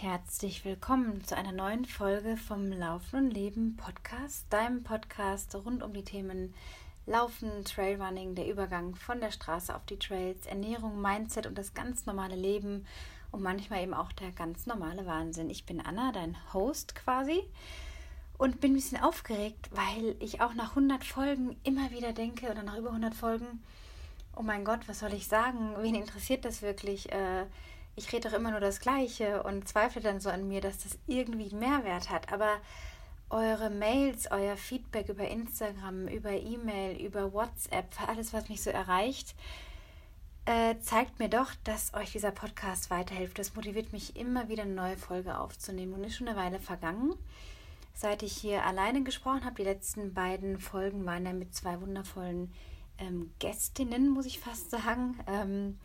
Herzlich willkommen zu einer neuen Folge vom Laufen und Leben Podcast, deinem Podcast rund um die Themen Laufen, Trailrunning, der Übergang von der Straße auf die Trails, Ernährung, Mindset und das ganz normale Leben und manchmal eben auch der ganz normale Wahnsinn. Ich bin Anna, dein Host quasi und bin ein bisschen aufgeregt, weil ich auch nach 100 Folgen immer wieder denke oder nach über 100 Folgen, oh mein Gott, was soll ich sagen? Wen interessiert das wirklich? Äh, ich rede doch immer nur das Gleiche und zweifle dann so an mir, dass das irgendwie Mehrwert hat. Aber eure Mails, euer Feedback über Instagram, über E-Mail, über WhatsApp, alles, was mich so erreicht, äh, zeigt mir doch, dass euch dieser Podcast weiterhilft. Das motiviert mich immer wieder eine neue Folge aufzunehmen und ist schon eine Weile vergangen. Seit ich hier alleine gesprochen habe, die letzten beiden Folgen waren ja mit zwei wundervollen ähm, Gästinnen, muss ich fast sagen. Ähm,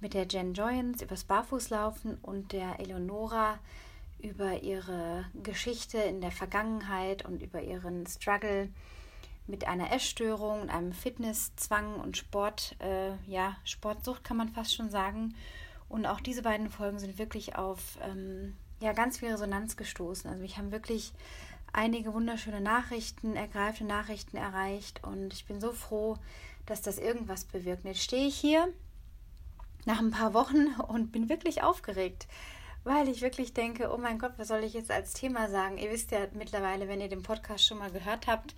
mit der Jen Joyens übers Barfußlaufen und der Eleonora über ihre Geschichte in der Vergangenheit und über ihren Struggle mit einer Essstörung, einem Fitnesszwang und Sport, äh, ja, Sportsucht kann man fast schon sagen. Und auch diese beiden Folgen sind wirklich auf ähm, ja, ganz viel Resonanz gestoßen. Also mich haben wirklich einige wunderschöne Nachrichten, ergreifende Nachrichten erreicht und ich bin so froh, dass das irgendwas bewirkt. Jetzt stehe ich hier nach ein paar Wochen und bin wirklich aufgeregt, weil ich wirklich denke, oh mein Gott, was soll ich jetzt als Thema sagen? Ihr wisst ja mittlerweile, wenn ihr den Podcast schon mal gehört habt,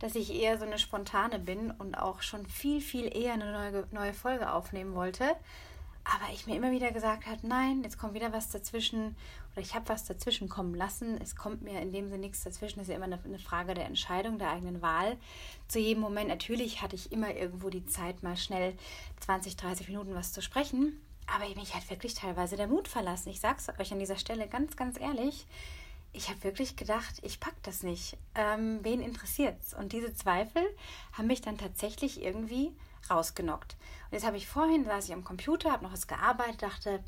dass ich eher so eine spontane bin und auch schon viel, viel eher eine neue, neue Folge aufnehmen wollte. Aber ich mir immer wieder gesagt habe, nein, jetzt kommt wieder was dazwischen oder ich habe was dazwischen kommen lassen. Es kommt mir in dem Sinne nichts dazwischen. Das ist ja immer eine, eine, Frage der Entscheidung, der eigenen Wahl. Zu jedem Moment, natürlich hatte ich immer irgendwo die Zeit, mal schnell 20, 30 Minuten was zu sprechen. Aber mich hat wirklich teilweise der Mut verlassen. Ich sage es euch an dieser Stelle ganz, ganz ehrlich. Ich habe wirklich gedacht, ich packe das nicht. Ähm, wen interessiert's? Und diese Zweifel haben mich dann tatsächlich irgendwie rausgenockt. Und jetzt habe ich vorhin, saß ich am Computer, habe noch was gearbeitet, dachte,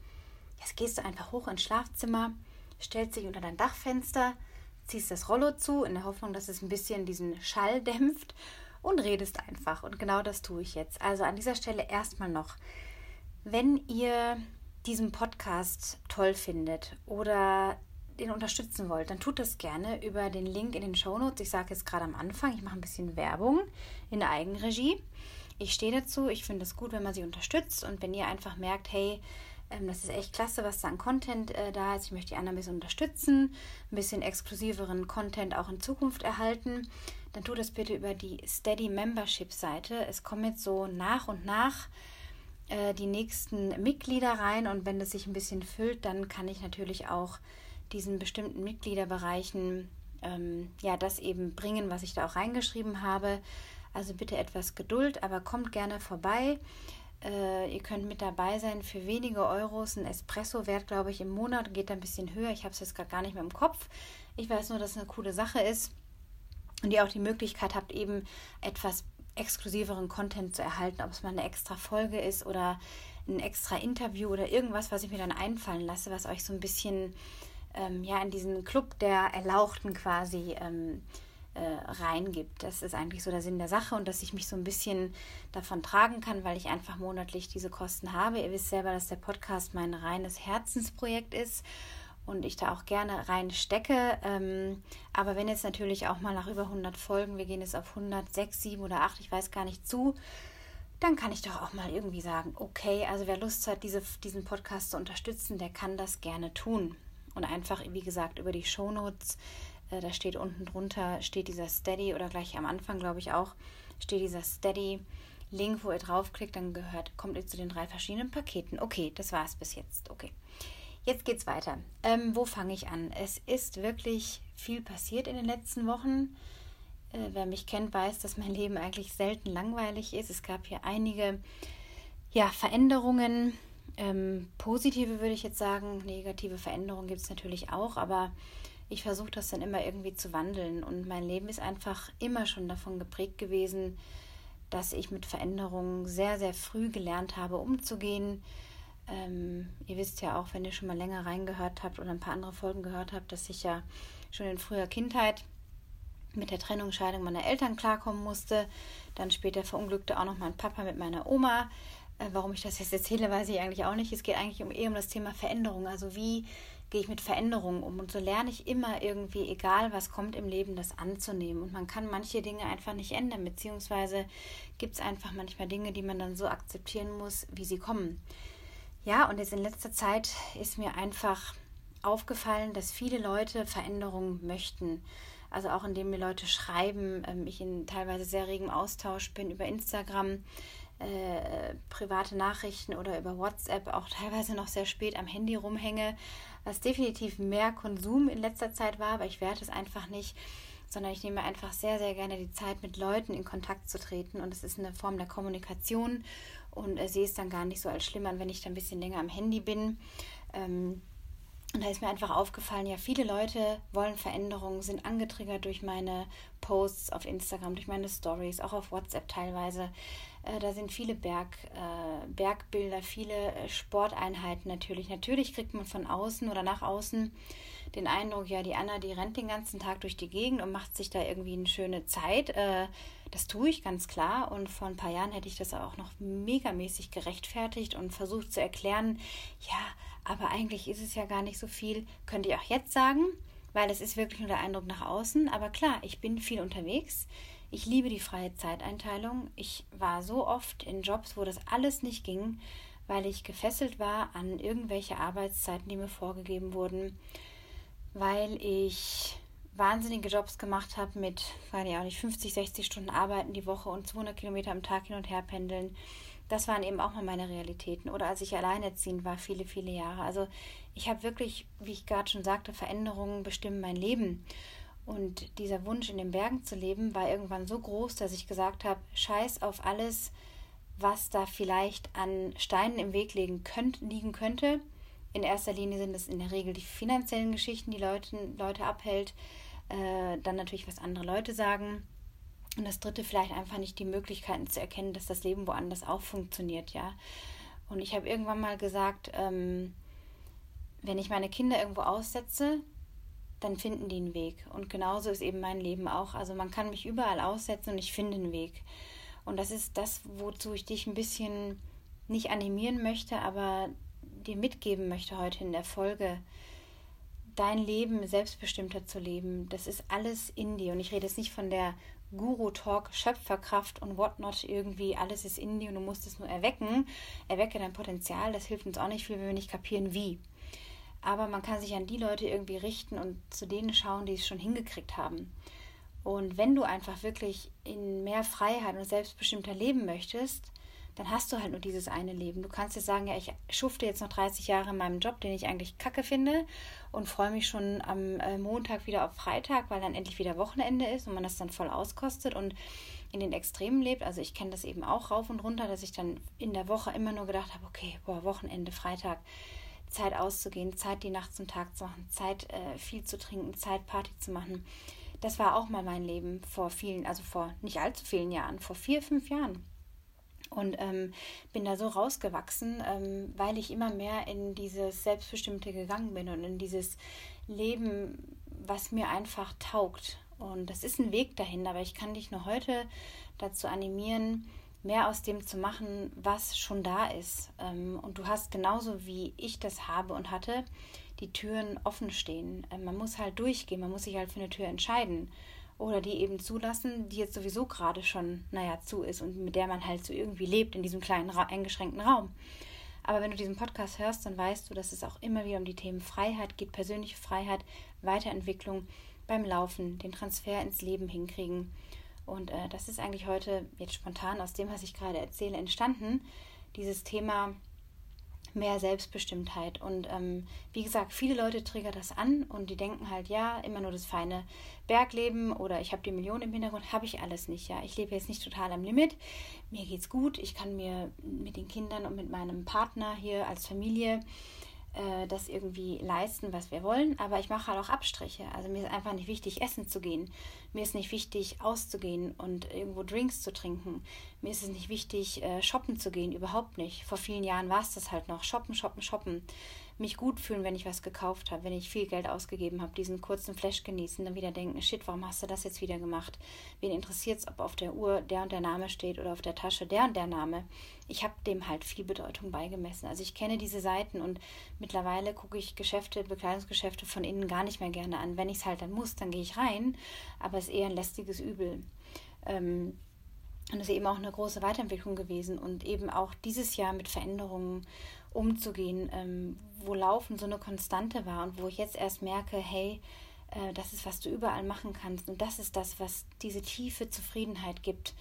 Jetzt gehst du einfach hoch ins Schlafzimmer, stellst dich unter dein Dachfenster, ziehst das Rollo zu, in der Hoffnung, dass es ein bisschen diesen Schall dämpft und redest einfach. Und genau das tue ich jetzt. Also an dieser Stelle erstmal noch, wenn ihr diesen Podcast toll findet oder den unterstützen wollt, dann tut das gerne über den Link in den Shownotes. Ich sage jetzt gerade am Anfang, ich mache ein bisschen Werbung in der Eigenregie. Ich stehe dazu, ich finde es gut, wenn man sie unterstützt und wenn ihr einfach merkt, hey, ähm, das ist echt klasse, was da an Content äh, da ist. Ich möchte die anderen ein bisschen unterstützen, ein bisschen exklusiveren Content auch in Zukunft erhalten. Dann tu das bitte über die Steady Membership Seite. Es kommen jetzt so nach und nach äh, die nächsten Mitglieder rein und wenn das sich ein bisschen füllt, dann kann ich natürlich auch diesen bestimmten Mitgliederbereichen ähm, ja das eben bringen, was ich da auch reingeschrieben habe. Also bitte etwas Geduld, aber kommt gerne vorbei. Äh, ihr könnt mit dabei sein für wenige Euros. Ein Espresso-Wert, glaube ich, im Monat geht ein bisschen höher. Ich habe es jetzt gerade gar nicht mehr im Kopf. Ich weiß nur, dass es eine coole Sache ist und ihr auch die Möglichkeit habt, eben etwas exklusiveren Content zu erhalten, ob es mal eine extra Folge ist oder ein extra Interview oder irgendwas, was ich mir dann einfallen lasse, was euch so ein bisschen ähm, ja in diesen Club der Erlauchten quasi ähm, äh, reingibt. Das ist eigentlich so der Sinn der Sache und dass ich mich so ein bisschen davon tragen kann, weil ich einfach monatlich diese Kosten habe. Ihr wisst selber, dass der Podcast mein reines Herzensprojekt ist und ich da auch gerne reinstecke. Ähm, aber wenn jetzt natürlich auch mal nach über 100 Folgen, wir gehen jetzt auf 106, 7 oder 8, ich weiß gar nicht zu, dann kann ich doch auch mal irgendwie sagen, okay, also wer Lust hat, diese, diesen Podcast zu unterstützen, der kann das gerne tun. Und einfach, wie gesagt, über die Shownotes äh, da steht unten drunter, steht dieser Steady oder gleich am Anfang, glaube ich auch, steht dieser Steady-Link, wo ihr draufklickt, dann gehört, kommt ihr zu den drei verschiedenen Paketen. Okay, das war es bis jetzt. Okay. Jetzt geht's weiter. Ähm, wo fange ich an? Es ist wirklich viel passiert in den letzten Wochen. Äh, wer mich kennt, weiß, dass mein Leben eigentlich selten langweilig ist. Es gab hier einige ja, Veränderungen. Ähm, positive würde ich jetzt sagen, negative Veränderungen gibt es natürlich auch, aber ich versuche das dann immer irgendwie zu wandeln. Und mein Leben ist einfach immer schon davon geprägt gewesen, dass ich mit Veränderungen sehr, sehr früh gelernt habe, umzugehen. Ähm, ihr wisst ja auch, wenn ihr schon mal länger reingehört habt oder ein paar andere Folgen gehört habt, dass ich ja schon in früher Kindheit mit der Trennungsscheidung meiner Eltern klarkommen musste. Dann später verunglückte auch noch mein Papa mit meiner Oma. Äh, warum ich das jetzt erzähle, weiß ich eigentlich auch nicht. Es geht eigentlich um, eher um das Thema Veränderung. Also wie gehe ich mit Veränderungen um? Und so lerne ich immer irgendwie, egal was kommt im Leben, das anzunehmen. Und man kann manche Dinge einfach nicht ändern, beziehungsweise gibt es einfach manchmal Dinge, die man dann so akzeptieren muss, wie sie kommen. Ja, und jetzt in letzter Zeit ist mir einfach aufgefallen, dass viele Leute Veränderungen möchten. Also auch indem mir Leute schreiben, ähm, ich in teilweise sehr regem Austausch bin über Instagram, äh, private Nachrichten oder über WhatsApp auch teilweise noch sehr spät am Handy rumhänge, was definitiv mehr Konsum in letzter Zeit war, aber ich werde es einfach nicht, sondern ich nehme einfach sehr, sehr gerne die Zeit, mit Leuten in Kontakt zu treten und es ist eine Form der Kommunikation und äh, sehe es dann gar nicht so als schlimm an, wenn ich da ein bisschen länger am Handy bin. Ähm, und da ist mir einfach aufgefallen, ja, viele Leute wollen Veränderungen, sind angetriggert durch meine Posts auf Instagram, durch meine Stories, auch auf WhatsApp teilweise. Äh, da sind viele Berg, äh, Bergbilder, viele äh, Sporteinheiten natürlich. Natürlich kriegt man von außen oder nach außen den Eindruck, ja, die Anna, die rennt den ganzen Tag durch die Gegend und macht sich da irgendwie eine schöne Zeit. Äh, das tue ich ganz klar. Und vor ein paar Jahren hätte ich das auch noch megamäßig gerechtfertigt und versucht zu erklären, ja, aber eigentlich ist es ja gar nicht so viel, könnte ich auch jetzt sagen, weil es ist wirklich nur der Eindruck nach außen. Aber klar, ich bin viel unterwegs. Ich liebe die freie Zeiteinteilung. Ich war so oft in Jobs, wo das alles nicht ging, weil ich gefesselt war an irgendwelche Arbeitszeiten, die mir vorgegeben wurden, weil ich wahnsinnige Jobs gemacht habe mit, weiß ich auch nicht, 50, 60 Stunden Arbeiten die Woche und 200 Kilometer am Tag hin und her pendeln das waren eben auch mal meine Realitäten. Oder als ich alleinerziehend war, viele, viele Jahre. Also ich habe wirklich, wie ich gerade schon sagte, Veränderungen bestimmen mein Leben. Und dieser Wunsch, in den Bergen zu leben, war irgendwann so groß, dass ich gesagt habe, scheiß auf alles, was da vielleicht an Steinen im Weg liegen, könnt, liegen könnte. In erster Linie sind es in der Regel die finanziellen Geschichten, die Leute, Leute abhält. Äh, dann natürlich, was andere Leute sagen. Und das dritte vielleicht einfach nicht die Möglichkeiten zu erkennen, dass das Leben woanders auch funktioniert, ja. Und ich habe irgendwann mal gesagt, ähm, wenn ich meine Kinder irgendwo aussetze, dann finden die einen Weg. Und genauso ist eben mein Leben auch. Also man kann mich überall aussetzen und ich finde einen Weg. Und das ist das, wozu ich dich ein bisschen nicht animieren möchte, aber dir mitgeben möchte heute in der Folge dein Leben selbstbestimmter zu leben. Das ist alles in dir. Und ich rede jetzt nicht von der Guru-Talk, Schöpferkraft und whatnot, irgendwie alles ist in dir und du musst es nur erwecken. Erwecke dein Potenzial, das hilft uns auch nicht viel, wenn wir nicht kapieren, wie. Aber man kann sich an die Leute irgendwie richten und zu denen schauen, die es schon hingekriegt haben. Und wenn du einfach wirklich in mehr Freiheit und selbstbestimmter leben möchtest, dann hast du halt nur dieses eine Leben. Du kannst jetzt sagen, ja, ich schufte jetzt noch 30 Jahre in meinem Job, den ich eigentlich kacke finde und freue mich schon am äh, Montag wieder auf Freitag, weil dann endlich wieder Wochenende ist und man das dann voll auskostet und in den Extremen lebt. Also ich kenne das eben auch rauf und runter, dass ich dann in der Woche immer nur gedacht habe, okay, boah, Wochenende, Freitag, Zeit auszugehen, Zeit die Nacht zum Tag zu machen, Zeit äh, viel zu trinken, Zeit Party zu machen. Das war auch mal mein Leben vor vielen, also vor nicht allzu vielen Jahren, vor vier, fünf Jahren und ähm, bin da so rausgewachsen, ähm, weil ich immer mehr in dieses Selbstbestimmte gegangen bin und in dieses Leben, was mir einfach taugt. Und das ist ein Weg dahin, aber ich kann dich nur heute dazu animieren, mehr aus dem zu machen, was schon da ist. Ähm, und du hast genauso wie ich das habe und hatte, die Türen offen stehen. Ähm, man muss halt durchgehen, man muss sich halt für eine Tür entscheiden oder die eben zulassen, die jetzt sowieso gerade schon, naja, zu ist und mit der man halt so irgendwie lebt in diesem kleinen, eingeschränkten Raum. Aber wenn du diesen Podcast hörst, dann weißt du, dass es auch immer wieder um die Themen Freiheit geht, persönliche Freiheit, Weiterentwicklung beim Laufen, den Transfer ins Leben hinkriegen. Und äh, das ist eigentlich heute jetzt spontan aus dem, was ich gerade erzähle, entstanden. Dieses Thema mehr Selbstbestimmtheit. Und ähm, wie gesagt, viele Leute triggern das an und die denken halt, ja, immer nur das feine Bergleben oder ich habe die Millionen im Hintergrund, habe ich alles nicht. Ja, ich lebe jetzt nicht total am Limit. Mir geht's gut. Ich kann mir mit den Kindern und mit meinem Partner hier als Familie äh, das irgendwie leisten, was wir wollen. Aber ich mache halt auch Abstriche. Also mir ist einfach nicht wichtig, essen zu gehen. Mir ist nicht wichtig, auszugehen und irgendwo Drinks zu trinken. Mir ist es nicht wichtig, äh, shoppen zu gehen. Überhaupt nicht. Vor vielen Jahren war es das halt noch. Shoppen, shoppen, shoppen. Mich gut fühlen, wenn ich was gekauft habe, wenn ich viel Geld ausgegeben habe, diesen kurzen Flash genießen, dann wieder denken, shit, warum hast du das jetzt wieder gemacht? Wen interessiert es, ob auf der Uhr der und der Name steht oder auf der Tasche der und der Name? Ich habe dem halt viel Bedeutung beigemessen. Also ich kenne diese Seiten und mittlerweile gucke ich Geschäfte, Bekleidungsgeschäfte von innen gar nicht mehr gerne an. Wenn ich es halt dann muss, dann gehe ich rein, aber es ist eher ein lästiges Übel. Ähm, und das ist eben auch eine große Weiterentwicklung gewesen und eben auch dieses Jahr mit Veränderungen umzugehen, ähm, wo Laufen so eine Konstante war und wo ich jetzt erst merke, hey, äh, das ist, was du überall machen kannst und das ist das, was diese tiefe Zufriedenheit gibt.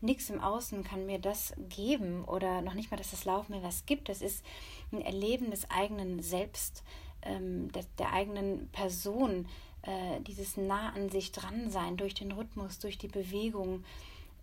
Nichts im Außen kann mir das geben oder noch nicht mal, dass das Laufen mir was gibt. Das ist ein Erleben des eigenen Selbst, ähm, der, der eigenen Person, äh, dieses nah an sich dran sein durch den Rhythmus, durch die Bewegung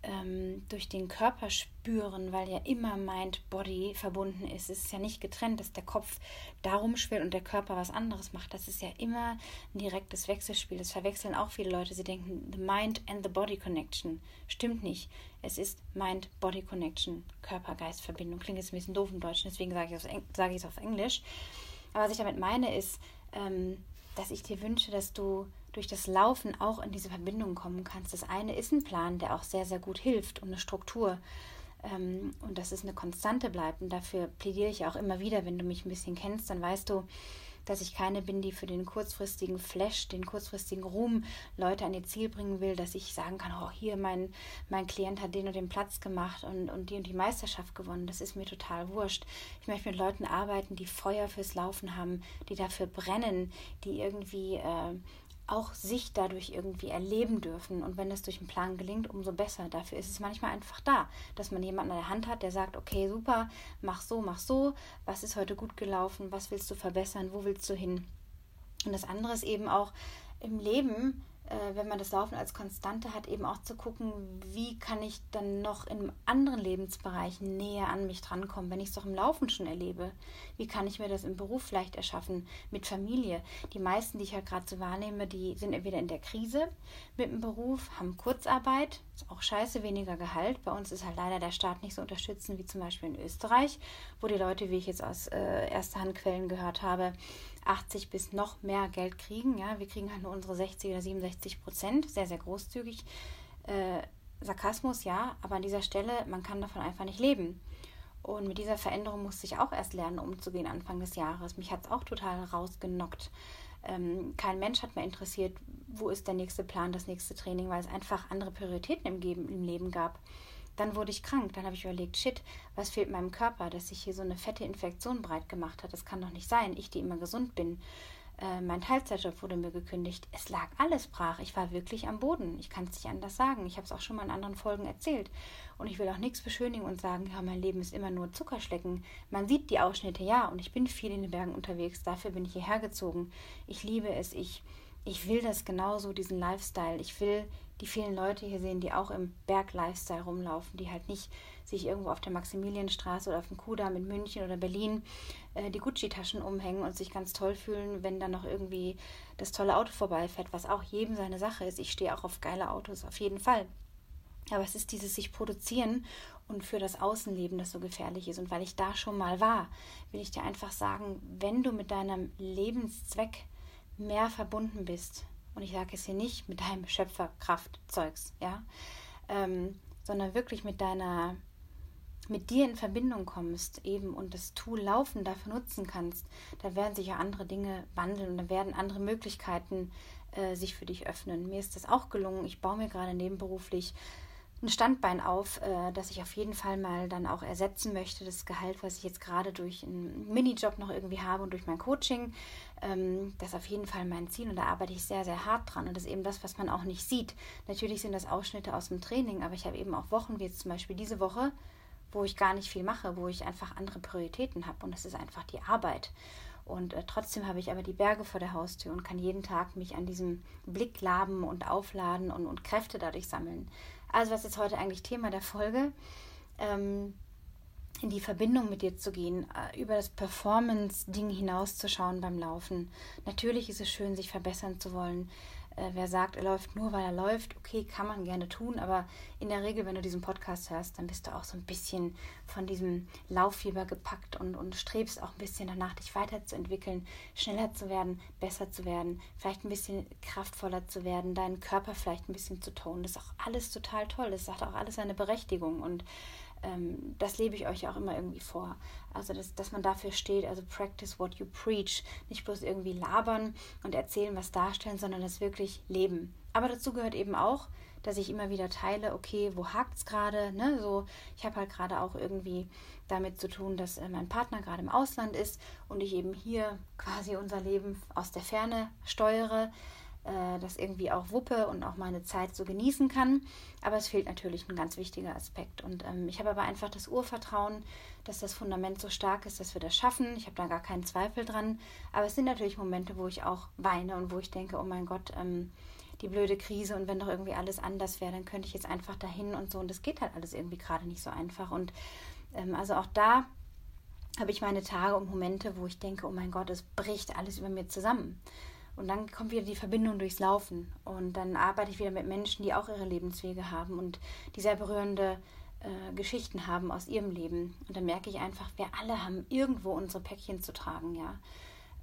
ähm, durch den Körper spüren, weil ja immer Mind-Body verbunden ist. Es ist ja nicht getrennt, dass der Kopf darum schwillt und der Körper was anderes macht. Das ist ja immer ein direktes Wechselspiel. Das verwechseln auch viele Leute. Sie denken, the Mind and the Body Connection. Stimmt nicht. Es ist Mind-Body Connection, Körper-Geist-Verbindung. Klingt jetzt ein bisschen doof im Deutschen, deswegen sage ich, es auf Englisch. Aber was ich damit meine, ist, ähm, dass ich dir wünsche, dass du durch das Laufen auch in diese Verbindung kommen kannst. Das eine ist ein Plan, der auch sehr, sehr gut hilft und eine Struktur. Ähm, und dass es eine Konstante bleibt. Und dafür plädiere ich auch immer wieder, wenn du mich ein bisschen kennst, dann weißt du, dass ich keine bin, die für den kurzfristigen Flash, den kurzfristigen Ruhm Leute an ihr Ziel bringen will, dass ich sagen kann, oh, hier mein, mein Klient hat den und den Platz gemacht und, und die und die Meisterschaft gewonnen. Das ist mir total wurscht. Ich möchte mit Leuten arbeiten, die Feuer fürs Laufen haben, die dafür brennen, die irgendwie äh, auch sich dadurch irgendwie erleben dürfen. Und wenn das durch einen Plan gelingt, umso besser. Dafür ist es manchmal einfach da, dass man jemanden an der Hand hat, der sagt, okay, super, mach so, mach so, was ist heute gut gelaufen, was willst du verbessern, wo willst du hin. Und das andere ist eben auch im Leben, äh, wenn man das Laufen als Konstante hat, eben auch zu gucken, wie kann ich dann noch in anderen Lebensbereichen näher an mich drankommen, wenn ich es doch im Laufen schon erlebe. Wie kann ich mir das im Beruf vielleicht erschaffen, mit Familie? Die meisten, die ich ja gerade so wahrnehme, die sind entweder in der Krise mit dem Beruf, haben Kurzarbeit, ist auch scheiße, weniger Gehalt. Bei uns ist halt leider der Staat nicht so unterstützend wie zum Beispiel in Österreich, wo die Leute, wie ich jetzt aus äh, erster Hand Quellen gehört habe, 80 bis noch mehr Geld kriegen. Ja, wir kriegen halt nur unsere 60 oder 67 Prozent, sehr, sehr großzügig. Äh, Sarkasmus, ja, aber an dieser Stelle, man kann davon einfach nicht leben. Und mit dieser Veränderung musste ich auch erst lernen, umzugehen Anfang des Jahres. Mich hat es auch total rausgenockt. Ähm, kein Mensch hat mehr interessiert, wo ist der nächste Plan, das nächste Training, weil es einfach andere Prioritäten im, im Leben gab. Dann wurde ich krank. Dann habe ich überlegt, shit, was fehlt meinem Körper, dass sich hier so eine fette Infektion breit gemacht hat. Das kann doch nicht sein. Ich, die immer gesund bin. Äh, mein Teilzeitjob wurde mir gekündigt. Es lag alles brach. Ich war wirklich am Boden. Ich kann es nicht anders sagen. Ich habe es auch schon mal in anderen Folgen erzählt. Und ich will auch nichts beschönigen und sagen, ja, mein Leben ist immer nur Zuckerschlecken. Man sieht die Ausschnitte, ja, und ich bin viel in den Bergen unterwegs. Dafür bin ich hierher gezogen. Ich liebe es. Ich, ich will das genauso, diesen Lifestyle. Ich will die vielen Leute hier sehen, die auch im Berg-Lifestyle rumlaufen, die halt nicht sich irgendwo auf der Maximilianstraße oder auf dem Kudamm in München oder Berlin äh, die Gucci-Taschen umhängen und sich ganz toll fühlen, wenn dann noch irgendwie das tolle Auto vorbeifährt, was auch jedem seine Sache ist. Ich stehe auch auf geile Autos, auf jeden Fall. Aber es ist dieses sich produzieren und für das Außenleben, das so gefährlich ist. Und weil ich da schon mal war, will ich dir einfach sagen, wenn du mit deinem Lebenszweck mehr verbunden bist, und ich sage es hier nicht mit deinem Schöpferkraftzeugs, ja, ähm, sondern wirklich mit deiner, mit dir in Verbindung kommst eben und das Tool Laufen dafür nutzen kannst, da werden sich ja andere Dinge wandeln und da werden andere Möglichkeiten äh, sich für dich öffnen. Mir ist das auch gelungen. Ich baue mir gerade nebenberuflich ein Standbein auf, äh, das ich auf jeden Fall mal dann auch ersetzen möchte. Das Gehalt, was ich jetzt gerade durch einen Minijob noch irgendwie habe und durch mein Coaching, das ist auf jeden Fall mein Ziel und da arbeite ich sehr, sehr hart dran. Und das ist eben das, was man auch nicht sieht. Natürlich sind das Ausschnitte aus dem Training, aber ich habe eben auch Wochen, wie jetzt zum Beispiel diese Woche, wo ich gar nicht viel mache, wo ich einfach andere Prioritäten habe. Und das ist einfach die Arbeit. Und äh, trotzdem habe ich aber die Berge vor der Haustür und kann jeden Tag mich an diesem Blick laben und aufladen und, und Kräfte dadurch sammeln. Also was ist heute eigentlich Thema der Folge? Ähm, in die Verbindung mit dir zu gehen, äh, über das Performance-Ding hinauszuschauen beim Laufen. Natürlich ist es schön, sich verbessern zu wollen. Äh, wer sagt, er läuft nur, weil er läuft, okay, kann man gerne tun, aber in der Regel, wenn du diesen Podcast hörst, dann bist du auch so ein bisschen von diesem Lauffieber gepackt und, und strebst auch ein bisschen danach, dich weiterzuentwickeln, schneller zu werden, besser zu werden, vielleicht ein bisschen kraftvoller zu werden, deinen Körper vielleicht ein bisschen zu tonen. Das ist auch alles total toll. Das hat auch alles seine Berechtigung und ähm, das lebe ich euch auch immer irgendwie vor. Also, dass, dass man dafür steht, also practice what you preach. Nicht bloß irgendwie labern und erzählen, was darstellen, sondern das wirklich leben. Aber dazu gehört eben auch, dass ich immer wieder teile, okay, wo hakt es gerade? Ne? So, ich habe halt gerade auch irgendwie damit zu tun, dass äh, mein Partner gerade im Ausland ist und ich eben hier quasi unser Leben aus der Ferne steuere äh, das irgendwie auch wuppe und auch meine Zeit so genießen kann. Aber es fehlt natürlich ein ganz wichtiger Aspekt. Und ähm, ich habe aber einfach das Urvertrauen, dass das Fundament so stark ist, dass wir das schaffen. Ich habe da gar keinen Zweifel dran. Aber es sind natürlich Momente, wo ich auch weine und wo ich denke, oh mein Gott, ähm, die blöde Krise und wenn doch irgendwie alles anders wäre, dann könnte ich jetzt einfach dahin und so. Und das geht halt alles irgendwie gerade nicht so einfach. Und ähm, also auch da habe ich meine Tage und Momente, wo ich denke, oh mein Gott, es bricht alles über mir zusammen. Und dann kommt wieder die Verbindung durchs Laufen. Und dann arbeite ich wieder mit Menschen, die auch ihre Lebenswege haben und die sehr berührende äh, Geschichten haben aus ihrem Leben. Und dann merke ich einfach, wir alle haben irgendwo unsere Päckchen zu tragen, ja.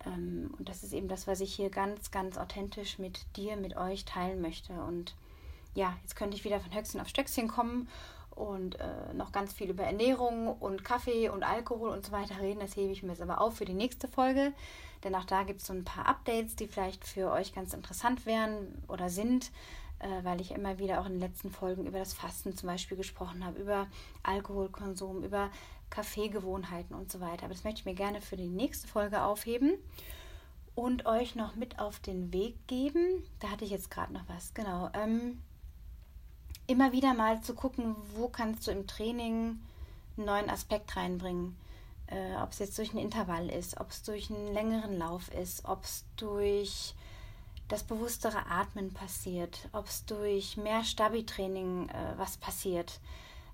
Ähm, und das ist eben das, was ich hier ganz, ganz authentisch mit dir, mit euch teilen möchte. Und ja, jetzt könnte ich wieder von Höchstchen auf Stöckchen kommen und äh, noch ganz viel über Ernährung und Kaffee und Alkohol und so weiter reden. Das hebe ich mir jetzt aber auf für die nächste Folge. Denn auch da gibt es so ein paar Updates, die vielleicht für euch ganz interessant wären oder sind, äh, weil ich immer wieder auch in den letzten Folgen über das Fasten zum Beispiel gesprochen habe, über Alkoholkonsum, über Kaffeegewohnheiten und so weiter. Aber das möchte ich mir gerne für die nächste Folge aufheben und euch noch mit auf den Weg geben. Da hatte ich jetzt gerade noch was, genau. Ähm, immer wieder mal zu gucken, wo kannst du im Training einen neuen Aspekt reinbringen äh, ob es jetzt durch einen Intervall ist, ob es durch einen längeren Lauf ist, ob es durch das bewusstere Atmen passiert, ob es durch mehr Stabi-Training äh, was passiert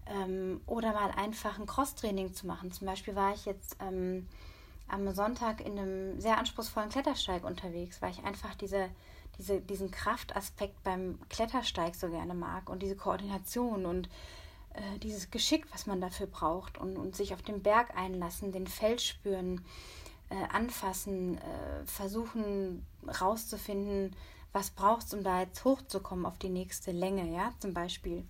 ähm, oder mal einfach ein Cross-Training zu machen. Zum Beispiel war ich jetzt ähm, am Sonntag in einem sehr anspruchsvollen Klettersteig unterwegs, weil ich einfach diese, diese, diesen Kraftaspekt beim Klettersteig so gerne mag und diese Koordination und äh, dieses Geschick, was man dafür braucht und, und sich auf den Berg einlassen, den Fels spüren, äh, anfassen, äh, versuchen rauszufinden, was braucht es, um da jetzt hochzukommen auf die nächste Länge, ja, zum Beispiel.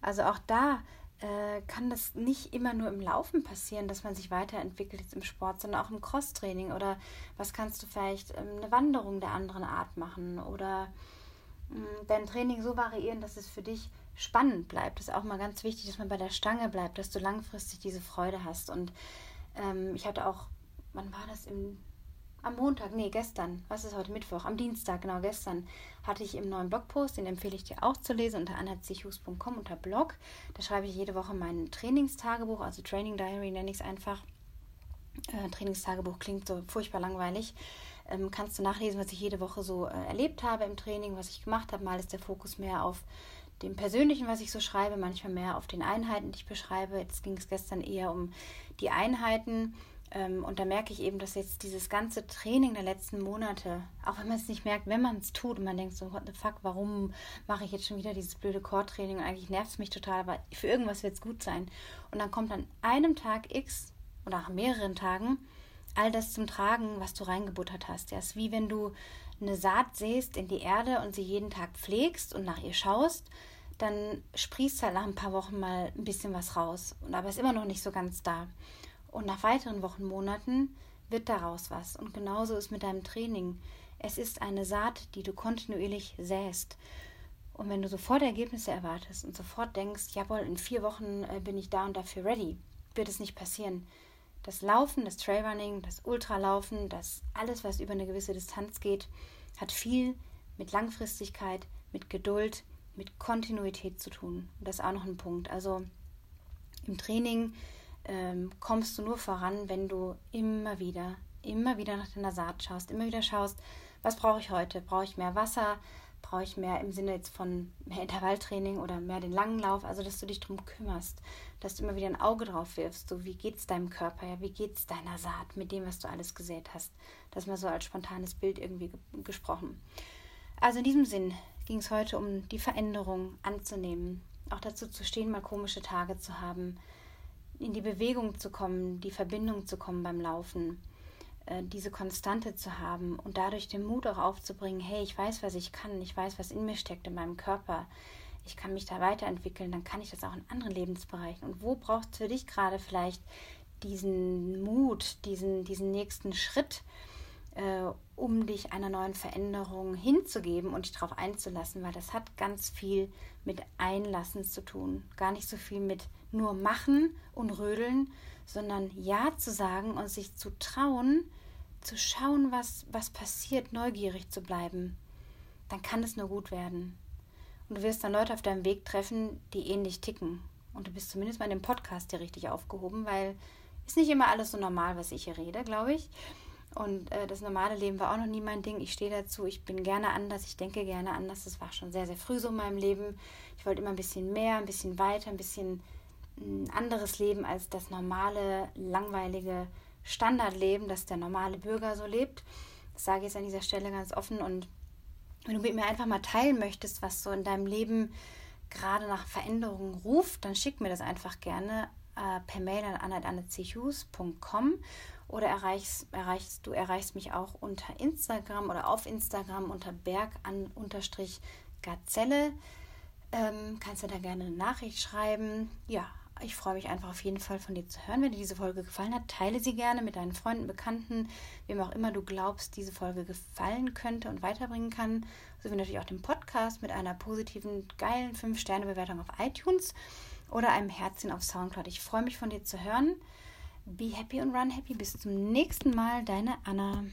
Also auch da äh, kann das nicht immer nur im Laufen passieren, dass man sich weiterentwickelt jetzt im Sport, sondern auch im Crosstraining oder was kannst du vielleicht ähm, eine Wanderung der anderen Art machen oder mh, mm, dein Training so variieren, dass es für dich spannend bleibt. Das ist auch mal ganz wichtig, dass man bei der Stange bleibt, dass du langfristig diese Freude hast. Und ähm, ich hatte auch, wann war das im am Montag, nee, gestern, was ist heute Mittwoch? Am Dienstag, genau gestern, hatte ich im neuen Blogpost, den empfehle ich dir auch zu lesen, unter annazichus.com unter Blog. Da schreibe ich jede Woche mein Trainingstagebuch, also Training Diary nenne ich es einfach. Äh, Trainingstagebuch klingt so furchtbar langweilig. Ähm, kannst du nachlesen, was ich jede Woche so äh, erlebt habe im Training, was ich gemacht habe. Mal ist der Fokus mehr auf dem Persönlichen, was ich so schreibe, manchmal mehr auf den Einheiten, die ich beschreibe. Jetzt ging es gestern eher um die Einheiten. Ähm, und da merke ich eben, dass jetzt dieses ganze Training der letzten Monate, auch wenn man es nicht merkt, wenn man es tut und man denkt so, what the fuck, warum mache ich jetzt schon wieder dieses blöde Core-Training und eigentlich nervt es mich total, aber für irgendwas wird es gut sein. Und dann kommt an einem Tag X oder nach mehreren Tagen all das zum Tragen, was du reingebuttert hast. Ja, es ist wie wenn du eine Saat säst in die Erde und sie jeden Tag pflegst und nach ihr schaust, dann sprießt halt nach ein paar Wochen mal ein bisschen was raus. Und aber ist immer noch nicht so ganz da. Und nach weiteren Wochen, Monaten wird daraus was. Und genauso ist mit deinem Training. Es ist eine Saat, die du kontinuierlich säst. Und wenn du sofort Ergebnisse erwartest und sofort denkst, jawohl, in vier Wochen äh, bin ich da und dafür ready, wird es nicht passieren. Das Laufen, das Trailrunning, das Ultralaufen, das alles, was über eine gewisse Distanz geht, hat viel mit Langfristigkeit, mit Geduld, mit Kontinuität zu tun. Und das ist auch noch ein Punkt. Also im Training ähm, kommst du nur voran, wenn du immer wieder, immer wieder nach deiner Saat schaust, immer wieder schaust, was brauche ich heute? Brauche ich mehr Wasser? Brauche ich mehr im Sinne jetzt von mehr Intervalltraining oder mehr den langen Lauf? Also, dass du dich darum kümmerst, dass du immer wieder ein Auge drauf wirfst. So, wie es deinem Körper? Ja, wie es deiner Saat mit dem, was du alles gesät hast? Das mal so als spontanes Bild irgendwie gesprochen. Also in diesem Sinn ging es heute um die Veränderung anzunehmen, auch dazu zu stehen, mal komische Tage zu haben, in die Bewegung zu kommen, die Verbindung zu kommen beim Laufen, äh, diese Konstante zu haben und dadurch den Mut auch aufzubringen, hey, ich weiß, was ich kann, ich weiß, was in mir steckt, in meinem Körper, ich kann mich da weiterentwickeln, dann kann ich das auch in anderen Lebensbereichen. Und wo braucht es für dich gerade vielleicht diesen Mut, diesen, diesen nächsten Schritt, äh, um dich einer neuen Veränderung hinzugeben und dich darauf einzulassen, weil das hat ganz viel mit Einlassen zu tun. Gar nicht so viel mit nur machen und rödeln, sondern Ja zu sagen und sich zu trauen, zu schauen, was, was passiert, neugierig zu bleiben. Dann kann es nur gut werden. Und du wirst dann Leute auf deinem Weg treffen, die ähnlich ticken. Und du bist zumindest mal in dem Podcast hier richtig aufgehoben, weil ist nicht immer alles so normal, was ich hier rede, glaube ich. Und äh, das normale Leben war auch noch nie mein Ding. Ich stehe dazu, ich bin gerne anders, ich denke gerne anders. Das war schon sehr, sehr früh so in meinem Leben. Ich wollte immer ein bisschen mehr, ein bisschen weiter, ein bisschen ein anderes Leben als das normale, langweilige Standardleben, das der normale Bürger so lebt. Das sage ich jetzt an dieser Stelle ganz offen. Und wenn du mit mir einfach mal teilen möchtest, was so in deinem Leben gerade nach Veränderungen ruft, dann schick mir das einfach gerne äh, per Mail an anna.annezhus.com oder erreichst, erreichst, du erreichst mich auch unter Instagram oder auf Instagram unter bergan-gazelle. Ähm, kannst du da gerne eine Nachricht schreiben. Ja, ich freue mich einfach auf jeden Fall von dir zu hören. Wenn dir diese Folge gefallen hat, teile sie gerne mit deinen Freunden, Bekannten, wem auch immer du glaubst, diese Folge gefallen könnte und weiterbringen kann. Sowie natürlich auch den Podcast mit einer positiven, geilen 5-Sterne-Bewertung auf iTunes oder einem Herzchen auf Soundcloud. Ich freue mich von dir zu hören. Be happy und run happy. Bis zum nächsten Mal, deine Anna.